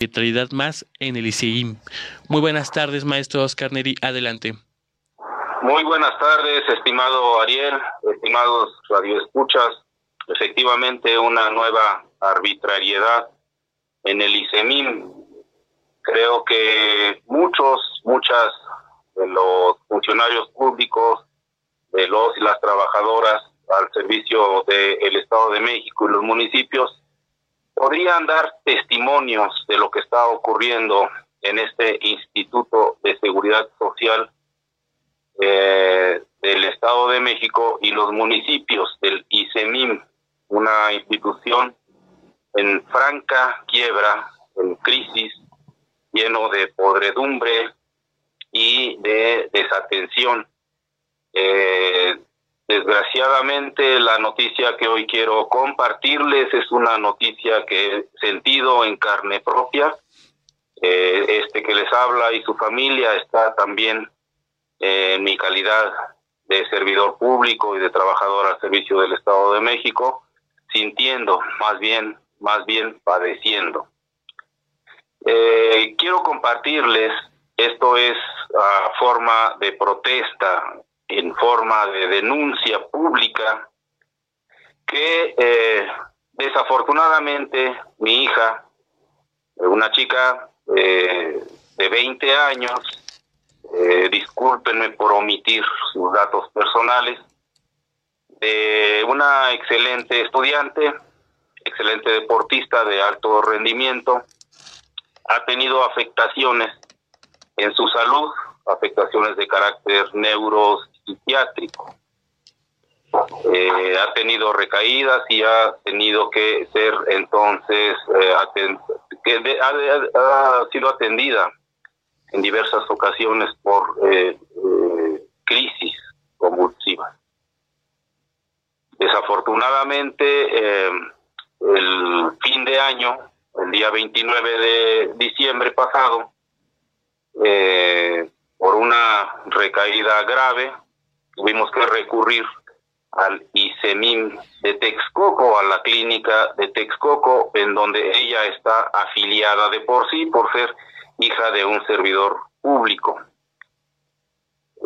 arbitrariedad más en el ICEIM. Muy buenas tardes, maestro Oscar Neri, adelante. Muy buenas tardes, estimado Ariel, estimados radioescuchas. Efectivamente, una nueva arbitrariedad en el ICEMIM. Creo que muchos, muchas de los funcionarios públicos, de los y las trabajadoras al servicio del Estado de México y los municipios, podrían dar testimonios de lo que está ocurriendo en este Instituto de Seguridad Social eh, del Estado de México y los municipios del ICEMIM, una institución en franca quiebra, en crisis, lleno de podredumbre y de desatención. Eh, desgraciadamente la noticia que hoy quiero compartirles es una noticia que he sentido en carne propia. Eh, este que les habla y su familia está también en mi calidad de servidor público y de trabajador al servicio del Estado de México, sintiendo, más bien, más bien padeciendo. Eh, quiero compartirles, esto es a forma de protesta, en forma de denuncia pública, que eh, desafortunadamente mi hija, una chica eh, de 20 años, eh, discúlpenme por omitir sus datos personales, de una excelente estudiante, excelente deportista de alto rendimiento, ha tenido afectaciones en su salud, afectaciones de carácter neuropsiquiátrico. Eh, ha tenido recaídas y ha tenido que ser entonces eh, que ha, sido atendida en diversas ocasiones por eh, eh, crisis convulsivas. Desafortunadamente, eh, el fin de año, el día 29 de diciembre pasado, por una recaída grave, tuvimos que recurrir al ICEMIM de Texcoco, a la clínica de Texcoco, en donde ella está afiliada de por sí, por ser hija de un servidor público.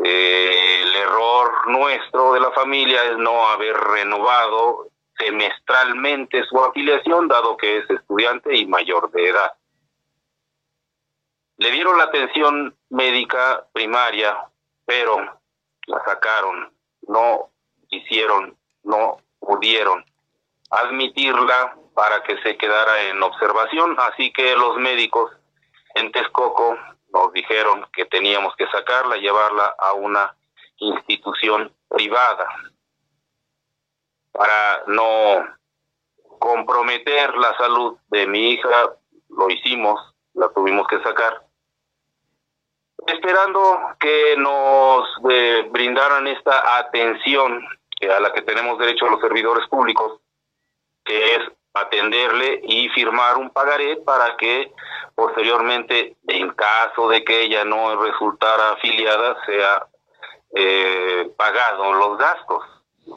El error nuestro de la familia es no haber renovado semestralmente su afiliación, dado que es estudiante y mayor de edad. Le dieron la atención médica primaria, pero la sacaron, no hicieron, no pudieron admitirla para que se quedara en observación, así que los médicos en Texcoco nos dijeron que teníamos que sacarla, llevarla a una institución privada para no comprometer la salud de mi hija, lo hicimos, la tuvimos que sacar, esperando que nos eh, brindaran esta atención a la que tenemos derecho a los servidores públicos, que es atenderle y firmar un pagaré para que posteriormente, en caso de que ella no resultara afiliada, sea eh, pagado los gastos.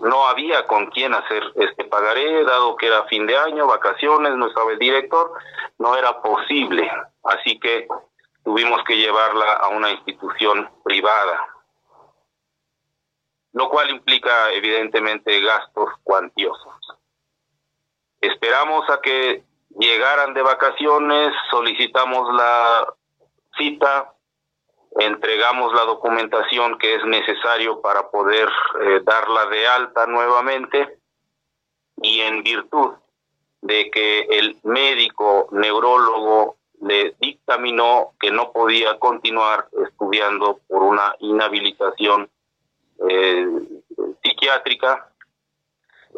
No había con quién hacer este pagaré, dado que era fin de año, vacaciones, no estaba el director, no era posible. Así que tuvimos que llevarla a una institución privada, lo cual implica evidentemente gastos cuantiosos. Esperamos a que llegaran de vacaciones, solicitamos la cita, entregamos la documentación que es necesario para poder eh, darla de alta nuevamente y en virtud de que el médico neurólogo le dictaminó que no podía continuar estudiando por una inhabilitación eh, psiquiátrica,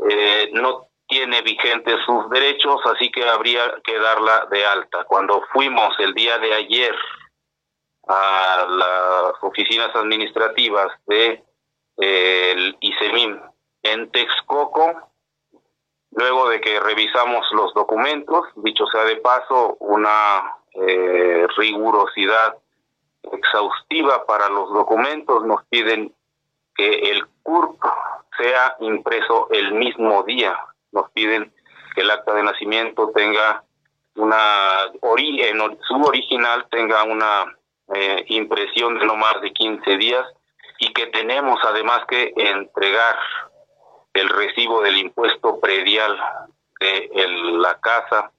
eh, no tiene vigentes sus derechos, así que habría que darla de alta. Cuando fuimos el día de ayer a las oficinas administrativas de eh, ICEMIM en Texcoco, luego de que revisamos los documentos, dicho sea de paso, una eh, rigurosidad exhaustiva para los documentos, nos piden que el CURP sea impreso el mismo día. Nos piden que el acta de nacimiento tenga una en su original tenga una eh, impresión de no más de 15 días y que tenemos además que entregar el recibo del impuesto predial de la casa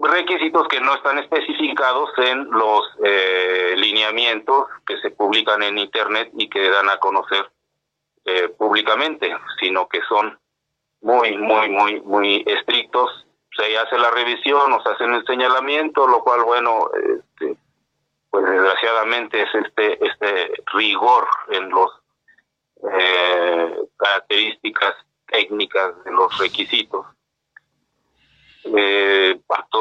requisitos que no están especificados en los eh, lineamientos que se publican en internet y que dan a conocer eh, públicamente, sino que son muy, muy, muy, muy estrictos. Se hace la revisión, nos hacen el señalamiento, lo cual, bueno, este, pues desgraciadamente es este, este rigor en los eh, características técnicas de los requisitos. Eh,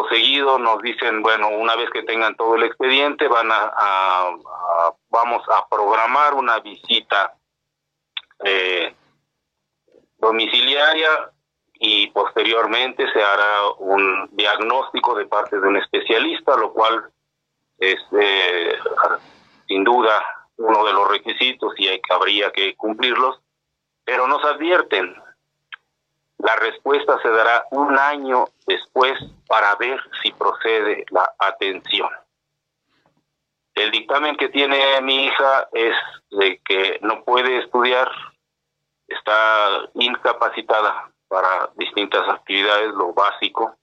seguido nos dicen, bueno, una vez que tengan todo el expediente, van a, vamos a programar una visita eh, domiciliaria y posteriormente se hará un diagnóstico de parte de un especialista, lo cual es eh, sin duda uno de los requisitos y hay habría que cumplirlos, pero nos advierten, la respuesta se dará un año después para ver si procede la atención. El dictamen que tiene mi hija es de que no puede estudiar, está incapacitada para distintas actividades, lo básico,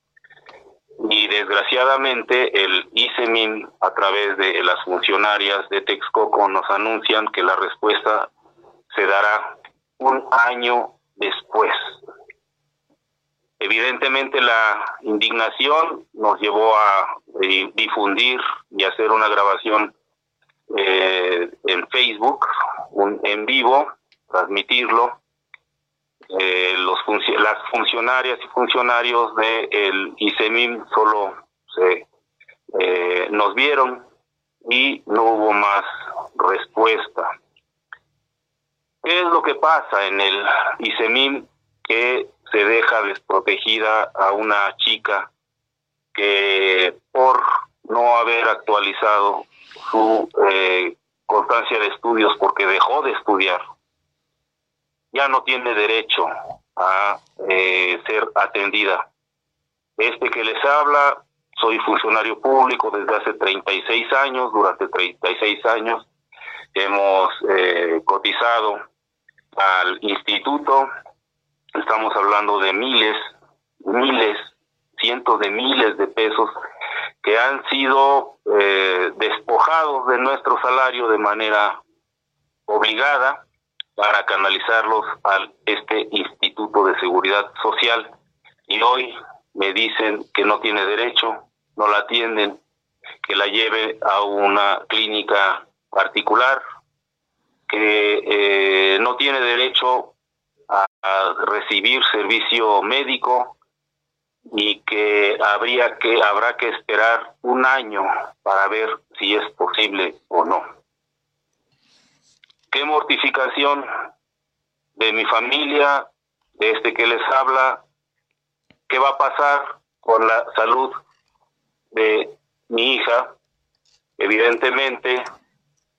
y desgraciadamente el ICEMIN a través de las funcionarias de Texcoco nos anuncian que la respuesta se dará un año después. Evidentemente la indignación nos llevó a eh, difundir y hacer una grabación eh, en Facebook, un, en vivo, transmitirlo. Eh, los las funcionarias y funcionarios del de ICEMIM solo se, nos vieron y no hubo más respuesta. ¿Qué es lo que pasa en el ICEMIM que se deja desprotegida a una chica que por no haber actualizado su eh, constancia de estudios porque dejó de estudiar, ya no tiene derecho a eh, ser atendida. Este que les habla, soy funcionario público desde hace 36 años, durante 36 años hemos eh, cotizado al instituto, Estamos hablando de miles, miles, cientos de miles de pesos que han sido eh, despojados de nuestro salario de manera obligada para canalizarlos a este Instituto de Seguridad Social. Y hoy me dicen que no tiene derecho, no la atienden, que la lleve a una clínica particular, que eh, no tiene derecho a, recibir servicio médico y que habría que habrá que esperar un año para ver si es posible o no. Qué mortificación de mi familia, de este que les habla, qué va a pasar con la salud de mi hija. Evidentemente,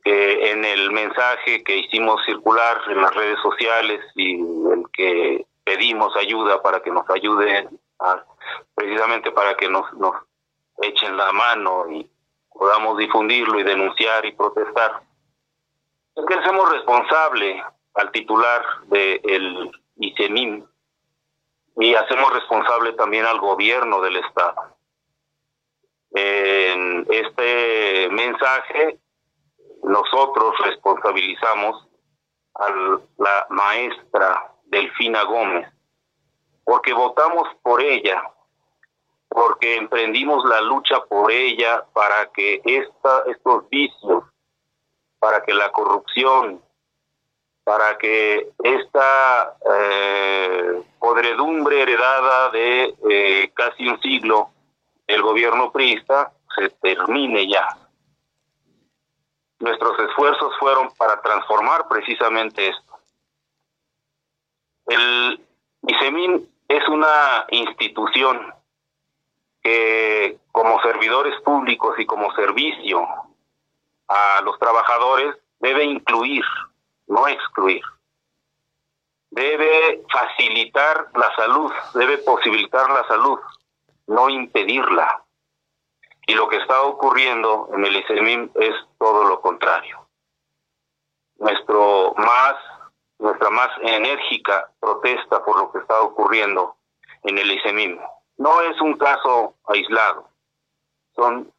en el mensaje que hicimos circular en las redes sociales y el que pedimos ayuda para que nos ayuden, precisamente para que nos, nos echen la mano y podamos difundirlo y denunciar y protestar. Es que hacemos responsable al titular del ICEMIM y hacemos responsable también al gobierno del Estado. En este mensaje nosotros responsabilizamos a la maestra Delfina Gómez, porque votamos por ella, porque emprendimos la lucha por ella para que esta, estos vicios, para que la corrupción, para que esta eh, podredumbre heredada de eh, casi un siglo del gobierno priista se termine ya nuestros esfuerzos fueron para transformar precisamente esto. El ISEMIN es una institución que como servidores públicos y como servicio a los trabajadores debe incluir, no excluir. Debe facilitar la salud, debe posibilitar la salud no impedirla. Y lo que está ocurriendo en el ICEMIM es todo lo contrario. Nuestro más, nuestra más enérgica protesta por lo que está ocurriendo en el ICEMIM. No es un caso aislado, son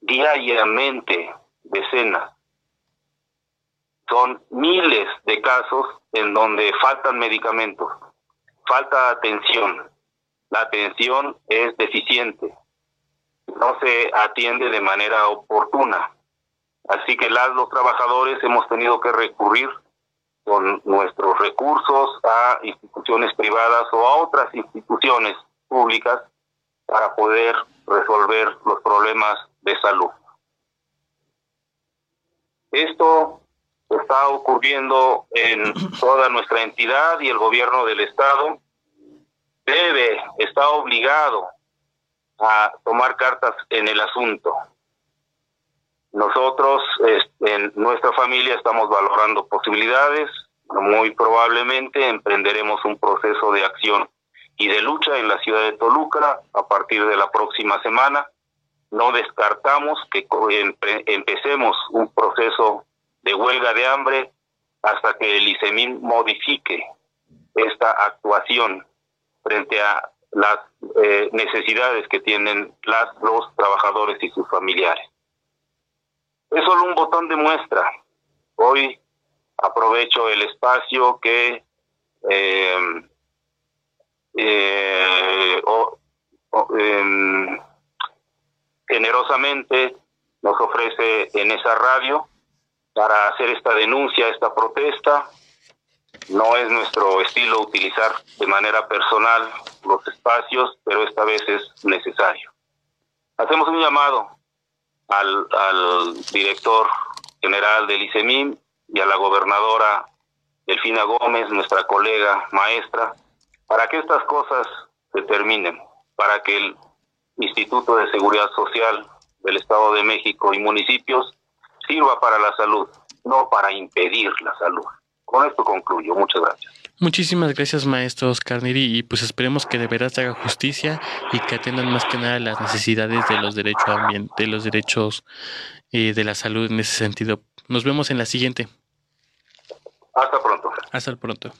diariamente decenas, son miles de casos en donde faltan medicamentos, falta atención, la atención es deficiente, no se atiende de manera oportuna. Así que las, los trabajadores hemos tenido que recurrir con nuestros recursos a instituciones privadas o a otras instituciones públicas para poder resolver los problemas de salud. Esto está ocurriendo en toda nuestra entidad y el gobierno del Estado debe, está obligado a tomar cartas en el asunto. Nosotros en nuestra familia estamos valorando posibilidades, muy probablemente emprenderemos un proceso de acción y de lucha en la ciudad de Toluca a partir de la próxima semana. No descartamos que empecemos un proceso de huelga de hambre hasta que el ICEMIN modifique esta actuación frente a las eh, necesidades que tienen las, los trabajadores y sus familiares. Es solo un botón de muestra. Hoy aprovecho el espacio que eh, eh, em, generosamente nos ofrece en esa radio para hacer esta denuncia, esta protesta. No es nuestro estilo utilizar de manera personal los espacios, pero esta vez es necesario. Hacemos un llamado al, al director general del ICEMIM y a la gobernadora Delfina Gómez, nuestra colega maestra, para que estas cosas se terminen, para que el Instituto de Seguridad Social del Estado de México y municipios sirva para la salud, no para impedir la salud. Con esto concluyo. Muchas gracias. Muchísimas gracias, maestro Oscar Neri, y pues esperemos que de verdad se haga justicia y que atendan más que nada las necesidades de los derechos de los derechos eh, de la salud en ese sentido. Nos vemos en la siguiente. Hasta pronto. Hasta pronto.